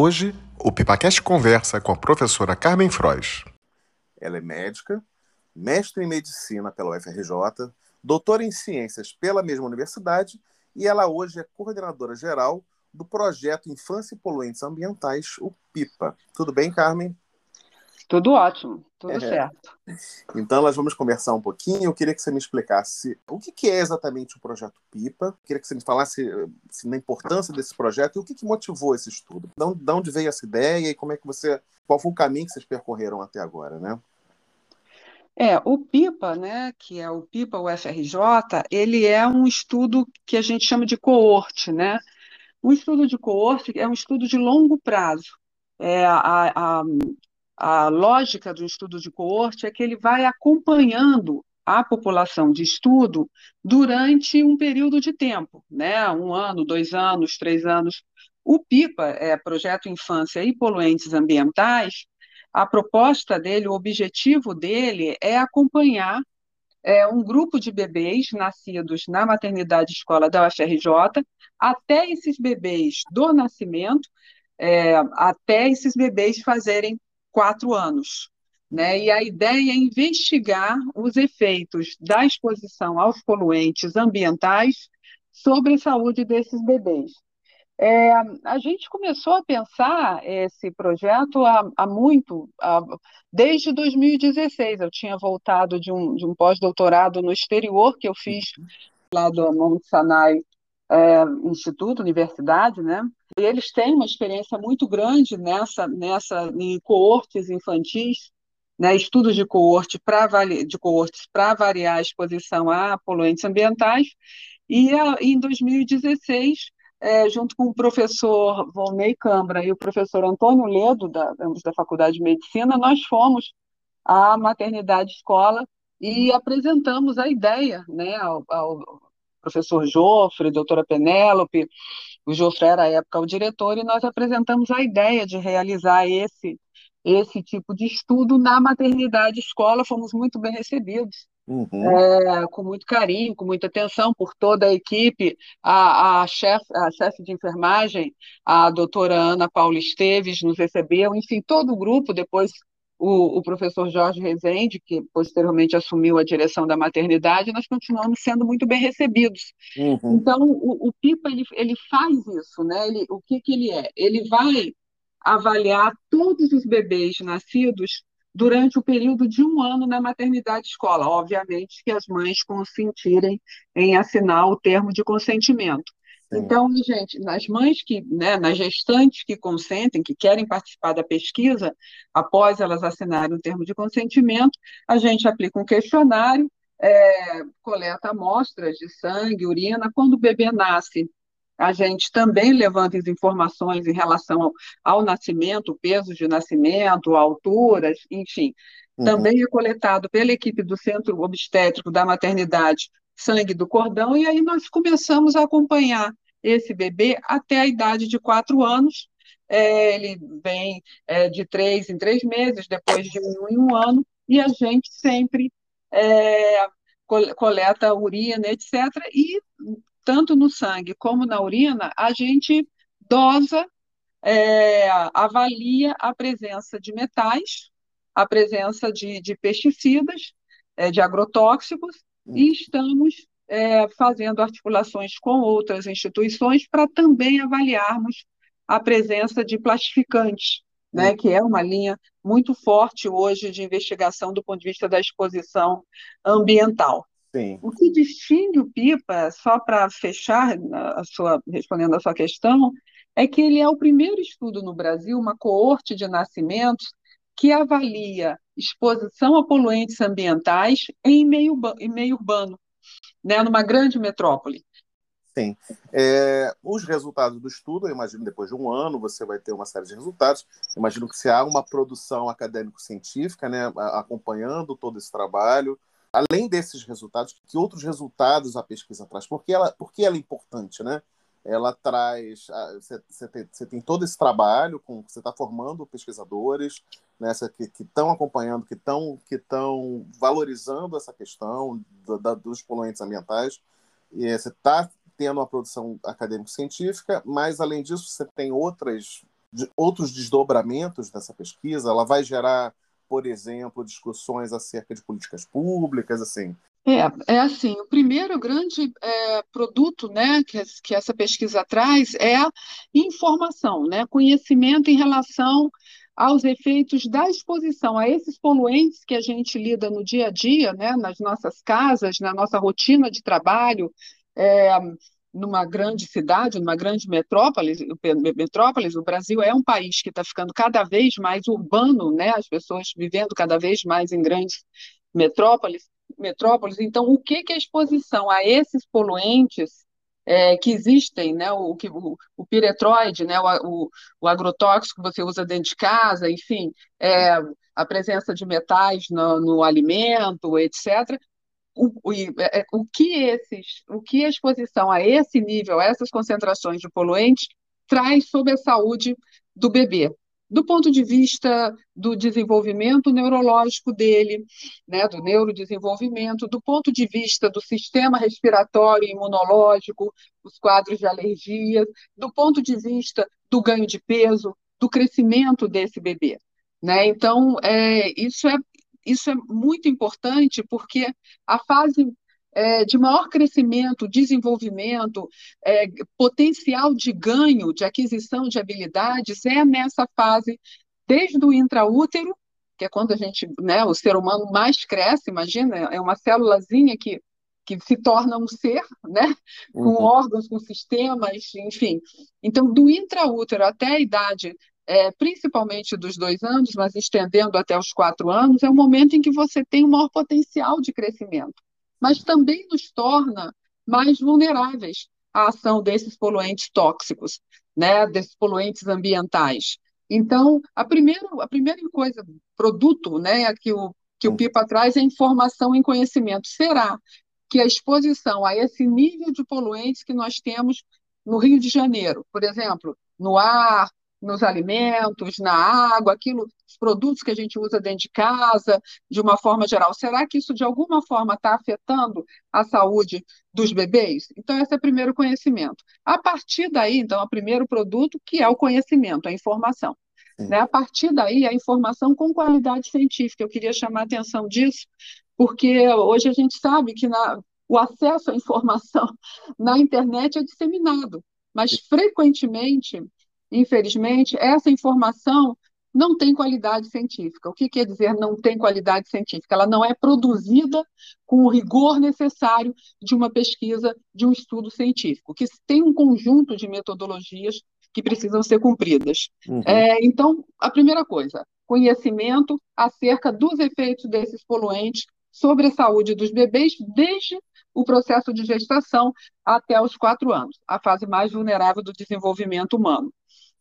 Hoje, o PipaCast conversa com a professora Carmen Frois. Ela é médica, mestre em medicina pela UFRJ, doutora em ciências pela mesma universidade e ela hoje é coordenadora geral do projeto Infância e Poluentes Ambientais, o PIPA. Tudo bem, Carmen? Tudo ótimo, tudo é. certo. Então, nós vamos conversar um pouquinho. Eu queria que você me explicasse o que é exatamente o projeto PIPA. Eu queria que você me falasse assim, importância desse projeto e o que, motivou esse estudo. De onde veio essa ideia e como é que você. Qual foi o caminho que vocês percorreram até agora, né? É, o PIPA, né, que é o PIPA UFRJ, ele é um estudo que a gente chama de coorte, né? O estudo de coorte é um estudo de longo prazo. É, a, a, a lógica do estudo de coorte é que ele vai acompanhando a população de estudo durante um período de tempo, né? Um ano, dois anos, três anos. O PIPA, é Projeto Infância e Poluentes Ambientais, a proposta dele, o objetivo dele é acompanhar é, um grupo de bebês nascidos na maternidade escola da UFRJ, até esses bebês do nascimento, é, até esses bebês fazerem quatro anos. Né? E a ideia é investigar os efeitos da exposição aos poluentes ambientais sobre a saúde desses bebês. É, a gente começou a pensar esse projeto há, há muito, há, desde 2016. Eu tinha voltado de um, de um pós-doutorado no exterior que eu fiz lá do Mount Sinai é, Instituto, Universidade, né? E eles têm uma experiência muito grande nessa, nessa em coortes infantis, né, estudos de coorte para de coortes para avaliar a exposição a poluentes ambientais. E a, em 2016 é, junto com o professor Volney Cambra e o professor Antônio Ledo, da, da Faculdade de Medicina, nós fomos à maternidade escola e apresentamos a ideia né, ao, ao professor Jofre, doutora Penélope, o Jofre era à época o diretor, e nós apresentamos a ideia de realizar esse, esse tipo de estudo na maternidade escola, fomos muito bem recebidos. Uhum. É, com muito carinho, com muita atenção por toda a equipe, a, a chefe a chef de enfermagem, a doutora Ana Paula Esteves, nos recebeu, enfim, todo o grupo, depois o, o, professor Jorge Rezende, que posteriormente assumiu a direção da maternidade, nós continuamos sendo muito bem recebidos. Uhum. Então, o, o, PIPA, ele, ele faz isso, né? Ele, o que, que ele é? Ele vai avaliar todos os bebês nascidos durante o período de um ano na maternidade escola. Obviamente que as mães consentirem em assinar o termo de consentimento. Sim. Então, gente, nas mães que, né, nas gestantes que consentem, que querem participar da pesquisa, após elas assinarem o termo de consentimento, a gente aplica um questionário, é, coleta amostras de sangue, urina. Quando o bebê nasce, a gente também levanta as informações em relação ao, ao nascimento, peso de nascimento, alturas, enfim. Uhum. Também é coletado pela equipe do Centro Obstétrico da Maternidade sangue do cordão, e aí nós começamos a acompanhar esse bebê até a idade de quatro anos. É, ele vem é, de três em três meses, depois de um em um ano, e a gente sempre é, coleta urina, etc. E tanto no sangue como na urina, a gente dosa, é, avalia a presença de metais, a presença de, de pesticidas, é, de agrotóxicos, e estamos é, fazendo articulações com outras instituições para também avaliarmos a presença de plastificantes, né, que é uma linha muito forte hoje de investigação do ponto de vista da exposição ambiental. Sim. O que distingue o PIPA, só para fechar a sua, respondendo a sua questão, é que ele é o primeiro estudo no Brasil, uma coorte de nascimentos, que avalia exposição a poluentes ambientais em meio, em meio urbano, né, numa grande metrópole. Sim. É, os resultados do estudo, eu imagino depois de um ano você vai ter uma série de resultados. Imagino que se há uma produção acadêmico-científica, né, acompanhando todo esse trabalho, além desses resultados, que outros resultados a pesquisa traz? Por que ela, por que ela é importante, né? Ela traz, você tem, tem, todo esse trabalho, com você está formando pesquisadores, né, que estão acompanhando, que estão que valorizando essa questão do, da, dos poluentes ambientais, e você está tendo uma produção acadêmico-científica, mas além disso você tem outras outros desdobramentos dessa pesquisa? Ela vai gerar, por exemplo, discussões acerca de políticas públicas, assim? É, é assim, o primeiro grande é, produto né, que, que essa pesquisa traz é a informação, né, conhecimento em relação aos efeitos da exposição a esses poluentes que a gente lida no dia a dia, né, nas nossas casas, na nossa rotina de trabalho, é, numa grande cidade, numa grande metrópole, metrópolis, o Brasil é um país que está ficando cada vez mais urbano, né? as pessoas vivendo cada vez mais em grandes metrópoles. Metrópoles. Então, o que, que a exposição a esses poluentes é, que existem, né? o, o, o piretroide, né? o, o, agrotóxico que você usa dentro de casa, enfim, é, a presença de metais no, no alimento, etc., o, é, é, o, que esses, o que a exposição a esse nível, a essas concentrações de poluentes, traz sobre a saúde do bebê, do ponto de vista do desenvolvimento neurológico dele, né, do neurodesenvolvimento, do ponto de vista do sistema respiratório e imunológico, os quadros de alergias, do ponto de vista do ganho de peso, do crescimento desse bebê. Né? Então, é, isso é isso é muito importante porque a fase é, de maior crescimento, desenvolvimento, é, potencial de ganho, de aquisição de habilidades é nessa fase, desde o intraútero, que é quando a gente, né, o ser humano mais cresce, imagina, é uma célulazinha que, que se torna um ser, né, com uhum. órgãos, com sistemas, enfim. Então, do intraútero até a idade é, principalmente dos dois anos, mas estendendo até os quatro anos, é o momento em que você tem o maior potencial de crescimento, mas também nos torna mais vulneráveis à ação desses poluentes tóxicos, né, desses poluentes ambientais. Então, a primeira, a primeira coisa, produto né, que, o, que o PIPA traz é informação e conhecimento. Será que a exposição a esse nível de poluentes que nós temos no Rio de Janeiro, por exemplo, no ar, nos alimentos, na água, aquilo, os produtos que a gente usa dentro de casa, de uma forma geral. Será que isso de alguma forma está afetando a saúde dos bebês? Então, esse é o primeiro conhecimento. A partir daí, então, é o primeiro produto que é o conhecimento, a informação. Né? A partir daí, a informação com qualidade científica. Eu queria chamar a atenção disso, porque hoje a gente sabe que na, o acesso à informação na internet é disseminado, mas frequentemente Infelizmente, essa informação não tem qualidade científica. O que quer dizer não tem qualidade científica? Ela não é produzida com o rigor necessário de uma pesquisa, de um estudo científico, que tem um conjunto de metodologias que precisam ser cumpridas. Uhum. É, então, a primeira coisa, conhecimento acerca dos efeitos desses poluentes sobre a saúde dos bebês desde o processo de gestação até os quatro anos, a fase mais vulnerável do desenvolvimento humano.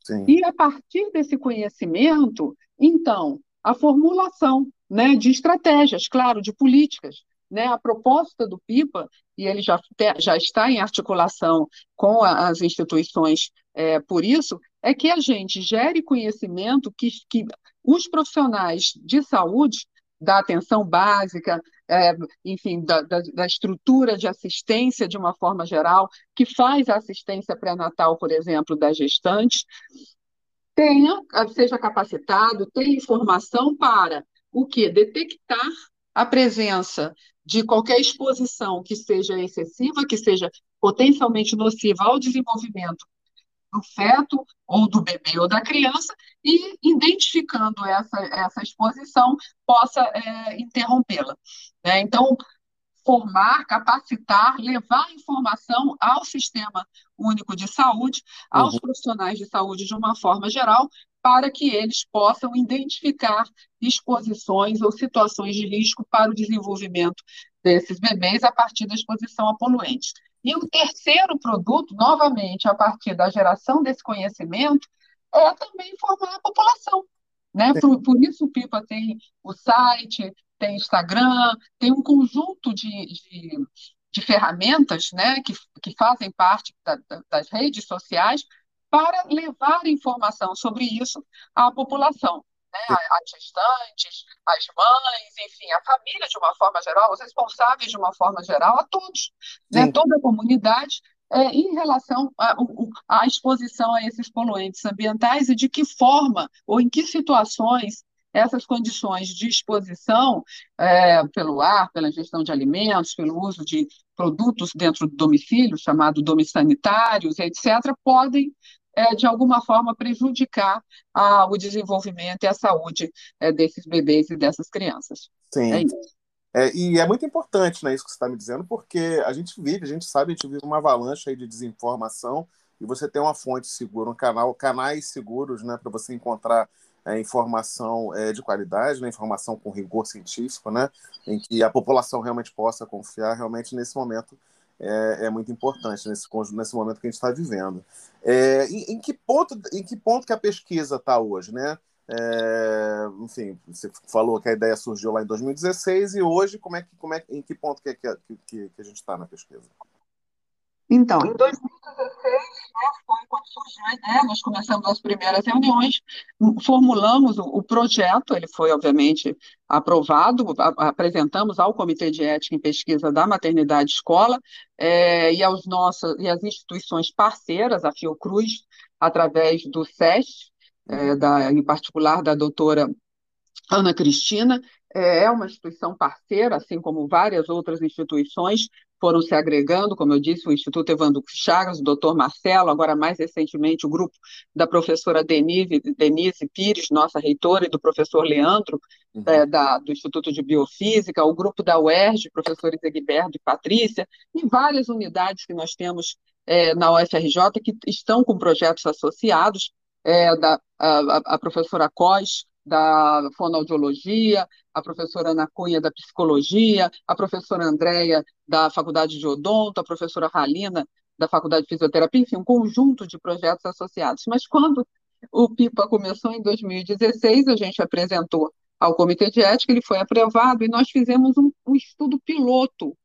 Sim. E a partir desse conhecimento, então, a formulação né, de estratégias, claro, de políticas. Né, a proposta do PIPA, e ele já, já está em articulação com a, as instituições é, por isso, é que a gente gere conhecimento que, que os profissionais de saúde da atenção básica, é, enfim, da, da, da, estrutura de assistência de uma forma geral, que faz a assistência pré-natal, por exemplo, das gestantes, tenha, seja capacitado, tenha informação para o que? Detectar a presença de qualquer exposição que seja excessiva, que seja potencialmente nociva ao desenvolvimento do feto ou do bebê ou da criança e, identificando essa, essa exposição, possa é, interrompê-la. Né? Então, formar, capacitar, levar informação ao sistema único de saúde, aos uhum. profissionais de saúde de uma forma geral, para que eles possam identificar exposições ou situações de risco para o desenvolvimento desses bebês a partir da exposição a poluentes. E o terceiro produto, novamente, a partir da geração desse conhecimento, é também informar a população. Né? Por, por isso o PIPA tem o site, tem Instagram, tem um conjunto de, de, de ferramentas né, que, que fazem parte da, das redes sociais para levar informação sobre isso à população né, as gestantes, as mães, enfim, a família de uma forma geral, os responsáveis de uma forma geral, a todos, né, toda a comunidade, é, em relação à exposição a esses poluentes ambientais e de que forma ou em que situações essas condições de exposição é, pelo ar, pela ingestão de alimentos, pelo uso de produtos dentro do domicílio, chamado domissanitários, etc., podem, é, de alguma forma, prejudicar a, o desenvolvimento e a saúde é, desses bebês e dessas crianças. Sim. É é, e é muito importante né, isso que você está me dizendo, porque a gente vive, a gente sabe, a gente vive uma avalanche de desinformação e você tem uma fonte segura, um canal, canais seguros né, para você encontrar é, informação é, de qualidade, né, informação com rigor científico, né, em que a população realmente possa confiar, realmente nesse momento é, é muito importante, nesse, nesse momento que a gente está vivendo. É, em, em, que ponto, em que ponto que a pesquisa está hoje? Né? É, enfim, você falou que a ideia surgiu lá em 2016 e hoje como é que, como é, em que ponto que, que, que, que a gente está na pesquisa? Então, em 2016, né, foi quando surgiu a ideia, nós começamos as primeiras reuniões, formulamos o, projeto, ele foi, obviamente, aprovado, apresentamos ao Comitê de Ética em Pesquisa da Maternidade Escola é, e, aos nossos, e às instituições parceiras, a Fiocruz, através do SES, é, da, em particular da doutora Ana Cristina, é, é uma instituição parceira, assim como várias outras instituições foram se agregando, como eu disse, o Instituto Evandro Chagas, o doutor Marcelo, agora mais recentemente o grupo da professora Denise, Denise Pires, nossa reitora, e do professor Leandro, uhum. é, da, do Instituto de Biofísica, o grupo da UERJ, professores Egberto e Patrícia, e várias unidades que nós temos é, na UFRJ que estão com projetos associados, é, da, a, a professora Cós, da fonoaudiologia, a professora Ana Cunha da psicologia, a professora Andréia da Faculdade de Odonto, a professora Halina da Faculdade de Fisioterapia, enfim, um conjunto de projetos associados. Mas quando o PIPA começou em 2016, a gente apresentou ao Comitê de Ética, ele foi aprovado e nós fizemos um, um estudo piloto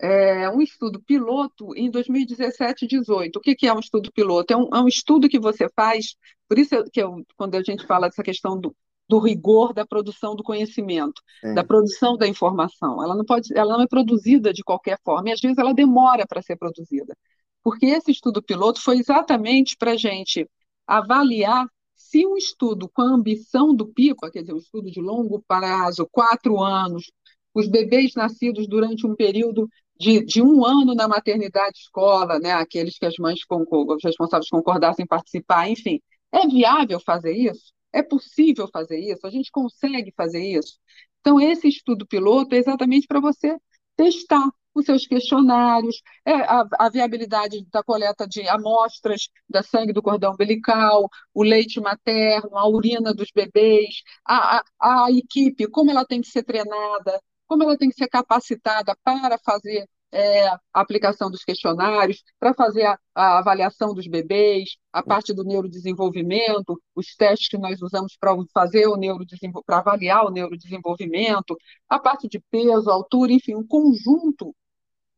é, um estudo piloto em 2017 e 2018. O que, que é um estudo piloto? É um, é um, estudo que você faz, por isso que eu, quando a gente fala dessa questão do, do rigor da produção do conhecimento, Sim. da produção da informação. Ela não pode, ela não é produzida de qualquer forma, e às vezes ela demora para ser produzida. Porque esse estudo piloto foi exatamente para a gente avaliar se um estudo com a ambição do PIPA, quer dizer, um estudo de longo prazo, quatro anos, os bebês nascidos durante um período de, de um ano na maternidade escola, né, aqueles que as mães os responsáveis concordassem participar, enfim. É viável fazer isso? É possível fazer isso? A gente consegue fazer isso? Então, esse estudo piloto é exatamente para você testar os seus questionários, é, a, a, viabilidade da coleta de amostras da sangue do cordão umbilical, o leite materno, a urina dos bebês, a, a, a equipe, como ela tem que ser treinada, como ela tem que ser capacitada para fazer é, a aplicação dos questionários, para fazer a, a, avaliação dos bebês, a parte do neurodesenvolvimento, os testes que nós usamos para fazer o para avaliar o neurodesenvolvimento, a parte de peso, altura, enfim, um conjunto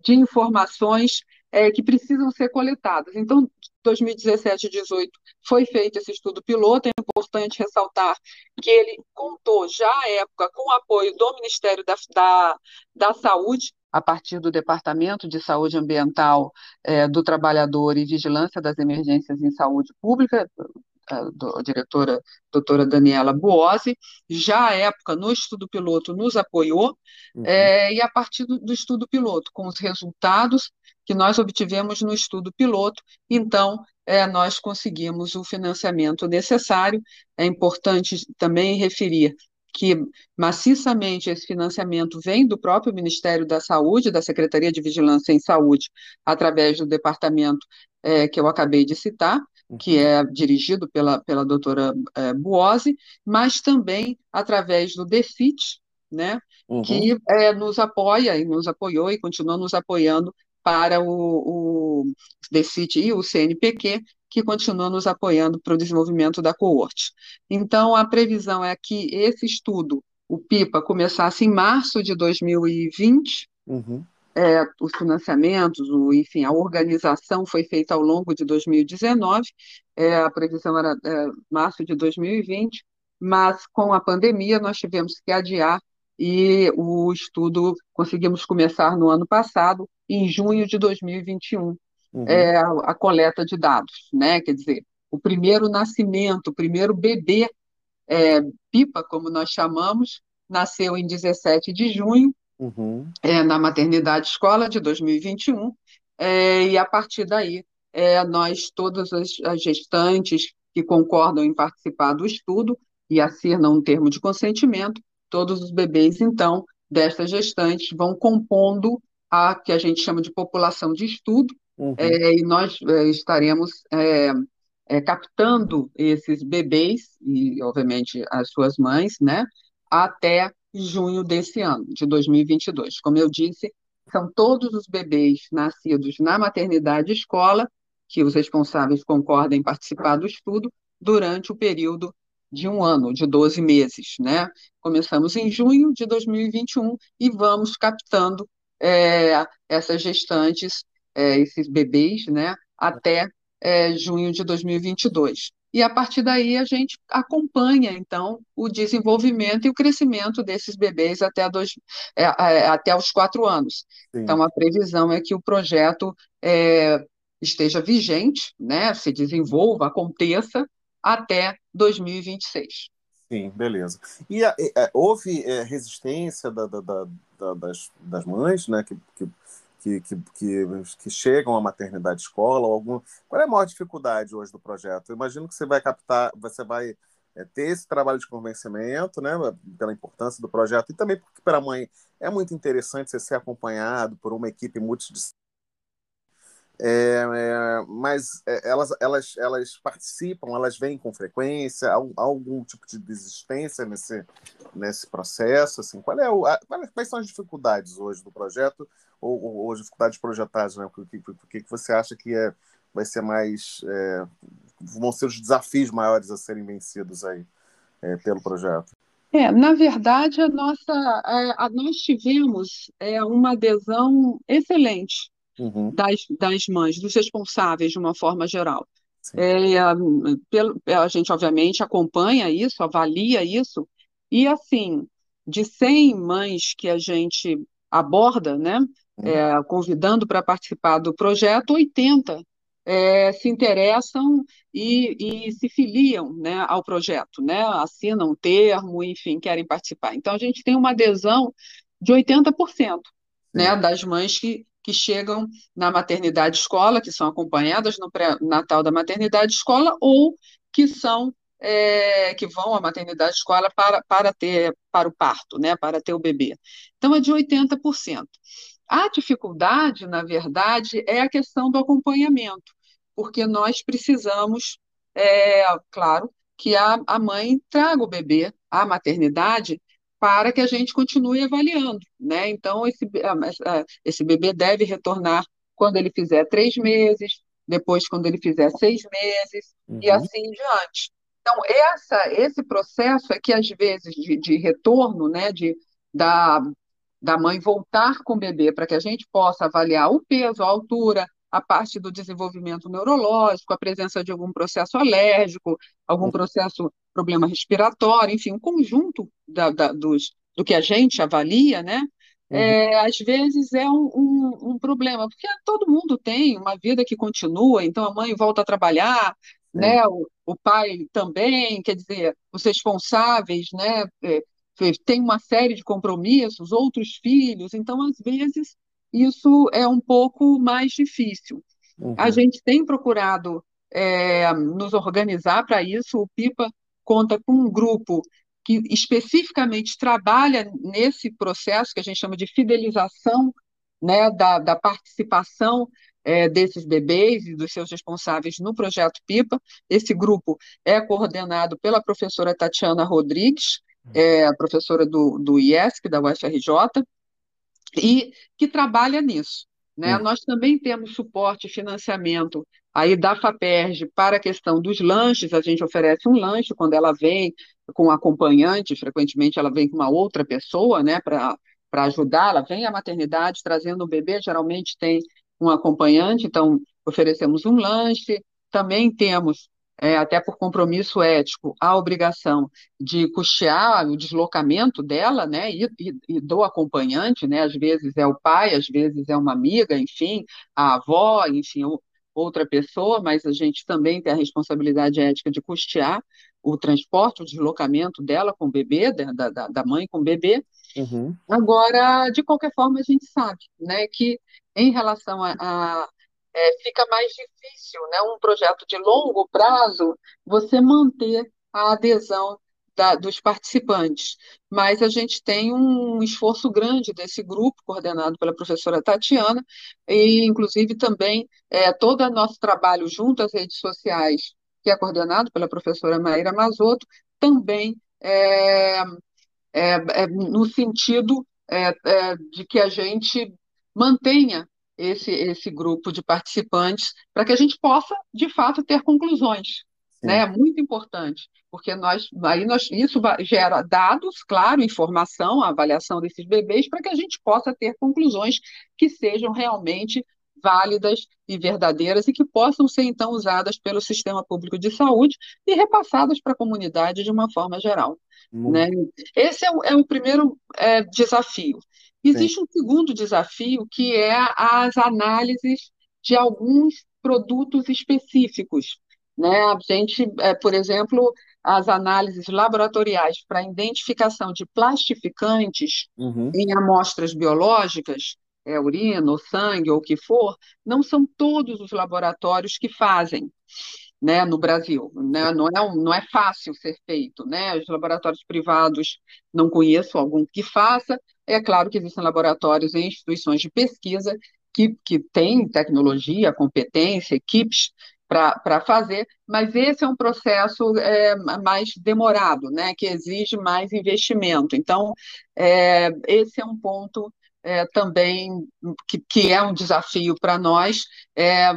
de informações é, que precisam ser coletadas. Então, 2017 e 2018 foi feito esse estudo piloto. É importante ressaltar que ele contou já à época com o apoio do Ministério da, da, da Saúde, a partir do Departamento de Saúde Ambiental é, do Trabalhador e Vigilância das Emergências em Saúde Pública, a diretora doutora Daniela Buozzi, já à época, no estudo piloto, nos apoiou, uhum. é, e a partir do, do, estudo piloto, com os resultados que nós obtivemos no estudo piloto, então é, nós conseguimos o financiamento necessário. É importante também referir que maciçamente esse financiamento vem do próprio Ministério da Saúde, da Secretaria de Vigilância em Saúde, através do departamento é, que eu acabei de citar, que é dirigido pela, pela doutora é, Buozzi, mas também através do DEFIT, né, uhum. que é, nos apoia e nos apoiou e continua nos apoiando para o, o e o CNPq, que continuam nos apoiando para o desenvolvimento da coorte. Então, a previsão é que esse estudo, o PIPA, começasse em março de 2020, uhum. É, os financiamentos, o, enfim, a organização foi feita ao longo de 2019, é, a previsão era é, março de 2020, mas com a pandemia nós tivemos que adiar e o estudo conseguimos começar no ano passado, em junho de 2021. uhum. é, a, a, coleta de dados, né? Quer dizer, o primeiro nascimento, o primeiro bebê é, pipa, como nós chamamos, nasceu em 17 de junho, uhum. é, na maternidade escola de 2021, é, e a partir daí, é, nós, todas as, as gestantes que concordam em participar do estudo e assinam um termo de consentimento, todos os bebês, então, destas gestantes vão compondo a que a gente chama de população de estudo, uhum. é, e nós é, estaremos é, é, captando esses bebês, e obviamente as suas mães, né, até junho desse ano, de 2022. Como eu disse, são todos os bebês nascidos na maternidade escola que os responsáveis concordam em participar do estudo durante o período de um ano, de 12 meses. Né? Começamos em junho de 2021 e vamos captando é, essas gestantes, é, esses bebês, né, até é, junho de 2022. E a partir daí a gente acompanha, então, o desenvolvimento e o crescimento desses bebês até, dois, é, é, até os quatro anos. Sim. Então, a previsão é que o projeto é, esteja vigente, né, se desenvolva, aconteça até 2026. Sim, beleza. E a, a, houve é, resistência da, da, da, das, das mães, né, que, que que, que, que, que chegam à maternidade escola? Algum... Qual é a maior dificuldade hoje do projeto? Eu imagino que você vai captar, você vai é, ter esse trabalho de convencimento, né, pela importância do projeto, e também porque para a mãe é muito interessante você ser acompanhado por uma equipe multidisciplinar é, é, mas é, elas, elas, elas participam, elas vêm com frequência, há, há algum tipo de desistência nesse, nesse processo? Assim, qual é o, a, quais são as dificuldades hoje do projeto ou, ou, ou as dificuldades projetadas? Né? O que, que você acha que é, vai ser mais. É, vão ser os desafios maiores a serem vencidos aí é, pelo projeto? É, na verdade, a nossa, a, a nós tivemos é, uma adesão excelente uhum. das, das mães, dos responsáveis de uma forma geral. É, a, pelo, a gente, obviamente, acompanha isso, avalia isso, e assim, de 100 mães que a gente aborda, né, uhum. é, convidando para participar do projeto, 80 é, se interessam e, e, se filiam né, ao projeto, né, assinam um termo, enfim, querem participar. Então, a gente tem uma adesão de 80% né, das mães que, que chegam na maternidade escola, que são acompanhadas no pré-natal da maternidade escola, ou que são é, que vão à maternidade escola para, para ter para o parto, né, para ter o bebê. Então é de 80%. A dificuldade, na verdade, é a questão do acompanhamento, porque nós precisamos, é, claro, que a, a mãe traga o bebê à maternidade para que a gente continue avaliando, né? Então, esse, esse bebê deve retornar quando ele fizer três meses, depois quando ele fizer seis meses, uhum. e assim em diante. Então, essa, esse processo é que, às vezes, de, de retorno, né, de, da, da mãe voltar com o bebê, para que a gente possa avaliar o peso, a altura, a parte do desenvolvimento neurológico, a presença de algum processo alérgico, algum processo, problema respiratório, enfim, um conjunto da, da, dos, do que a gente avalia, né? Uhum. É, às vezes é um, um, um, problema, porque todo mundo tem uma vida que continua, então a mãe volta a trabalhar, né? O, o, pai também, quer dizer, os responsáveis, né? É, tem uma série de compromissos, outros filhos, então às vezes isso é um pouco mais difícil. Uhum. A gente tem procurado é, nos organizar para isso. O PIPA conta com um grupo que especificamente trabalha nesse processo que a gente chama de fidelização né, da, da participação é, desses bebês e dos seus responsáveis no projeto PIPA. Esse grupo é coordenado pela professora Tatiana Rodrigues, é, professora do, do IESC, da UFRJ, e que trabalha nisso. Né? Hum. Nós também temos suporte e financiamento aí da FAPERJ para a questão dos lanches, a gente oferece um lanche quando ela vem com um acompanhante, frequentemente ela vem com uma outra pessoa, né, para ajudar, ela vem à maternidade trazendo o bebê, geralmente tem um acompanhante, então oferecemos um lanche, também temos é, até por compromisso ético, a obrigação de custear o deslocamento dela, né, e, e, e, do acompanhante, né, às vezes é o pai, às vezes é uma amiga, enfim, a avó, enfim, outra pessoa, mas a gente também tem a responsabilidade ética de custear o transporte, o deslocamento dela com o bebê, da, da, da mãe com o bebê. Uhum. Agora, de qualquer forma, a gente sabe né, que em relação a, a é, fica mais difícil, né, um projeto de longo prazo, você manter a adesão da, dos participantes. Mas a gente tem um esforço grande desse grupo, coordenado pela professora Tatiana, e inclusive também é, todo o nosso trabalho junto às redes sociais, que é coordenado pela professora Maíra Mazotto, também é, é, é no sentido é, é, de que a gente mantenha esse, esse grupo de participantes para que a gente possa, de fato, ter conclusões. Né? É muito importante, porque nós, aí nós, isso gera dados, claro, informação, avaliação desses bebês, para que a gente possa ter conclusões que sejam realmente válidas e verdadeiras e que possam ser, então, usadas pelo sistema público de saúde e repassadas para a comunidade de uma forma geral. Né? Esse é o, é o primeiro é, desafio. Existe Sim. um segundo desafio, que é as análises de alguns produtos específicos. Né? A gente, é, por exemplo, as análises laboratoriais para identificação de plastificantes uhum. em amostras biológicas, é, urina ou sangue ou o que for, não são todos os laboratórios que fazem. Né, no Brasil. Né? Não, é não é fácil ser feito. Né? Os laboratórios privados, não conheço algum que faça. É claro que existem laboratórios e instituições de pesquisa que, que têm tecnologia, competência, equipes para fazer, mas esse é um processo é, mais demorado, né, que exige mais investimento. Então, é, esse é um ponto é, também que, que, é um desafio para nós. É,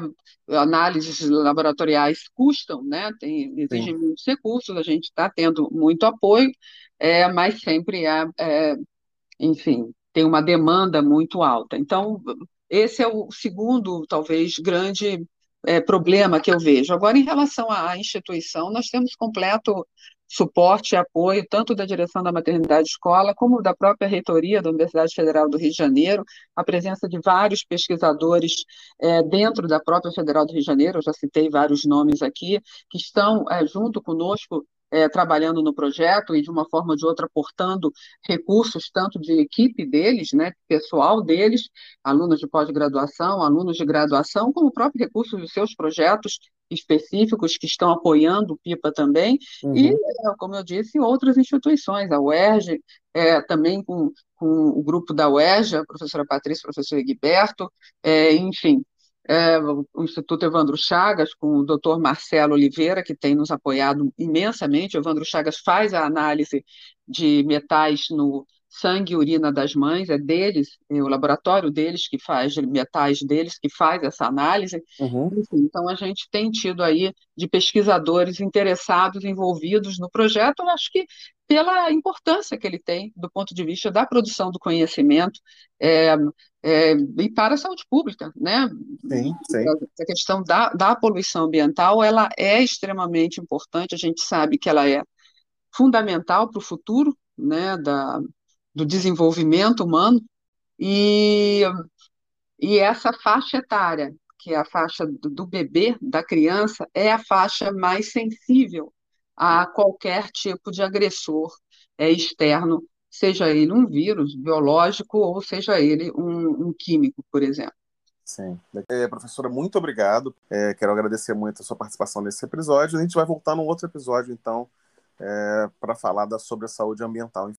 análises laboratoriais custam, né, tem, exigem Sim. muitos recursos, a gente está tendo muito apoio, é, mas sempre é, é, enfim, tem uma demanda muito alta. Então, esse é o segundo, talvez, grande é, problema que eu vejo. Agora, em relação à instituição, nós temos completo suporte e apoio, tanto da direção da maternidade escola, como da própria reitoria da Universidade Federal do Rio de Janeiro, a presença de vários pesquisadores é, dentro da própria Federal do Rio de Janeiro, eu já citei vários nomes aqui, que estão é, junto conosco é, trabalhando no projeto e, de uma forma ou de outra, aportando recursos, tanto de equipe deles, né, pessoal deles, alunos de pós-graduação, alunos de graduação, como o próprio recurso dos seus projetos específicos que estão apoiando o PIPA também, uhum. e, é, como eu disse, outras instituições, a UERJ, é, também com, com o grupo da UERJ, a professora Patrícia, o professor Egberto, é, enfim, é, o Instituto Evandro Chagas, com o doutor Marcelo Oliveira, que tem nos apoiado imensamente. O Evandro Chagas faz a análise de metais no sangue e urina das mães, é deles, é o laboratório deles que faz, metais deles que faz essa análise. Uhum. Enfim, então, a gente tem tido aí de pesquisadores interessados, envolvidos no projeto, eu acho que pela importância que ele tem do ponto de vista da produção do conhecimento é, é, e para a saúde pública, né? Sim, sim. A questão da, da poluição ambiental, ela é extremamente importante, a gente sabe que ela é fundamental para o futuro, né, da, do desenvolvimento humano, e, e essa faixa etária, que é a faixa do, do bebê, da criança, é a faixa mais sensível a qualquer tipo de agressor é, externo seja ele um vírus biológico ou seja ele um, um químico, por exemplo. Sim. É, professora, muito obrigado. É, quero agradecer muito a sua participação nesse episódio. A gente vai voltar num outro episódio, então, é, para falar da, sobre a saúde ambiental.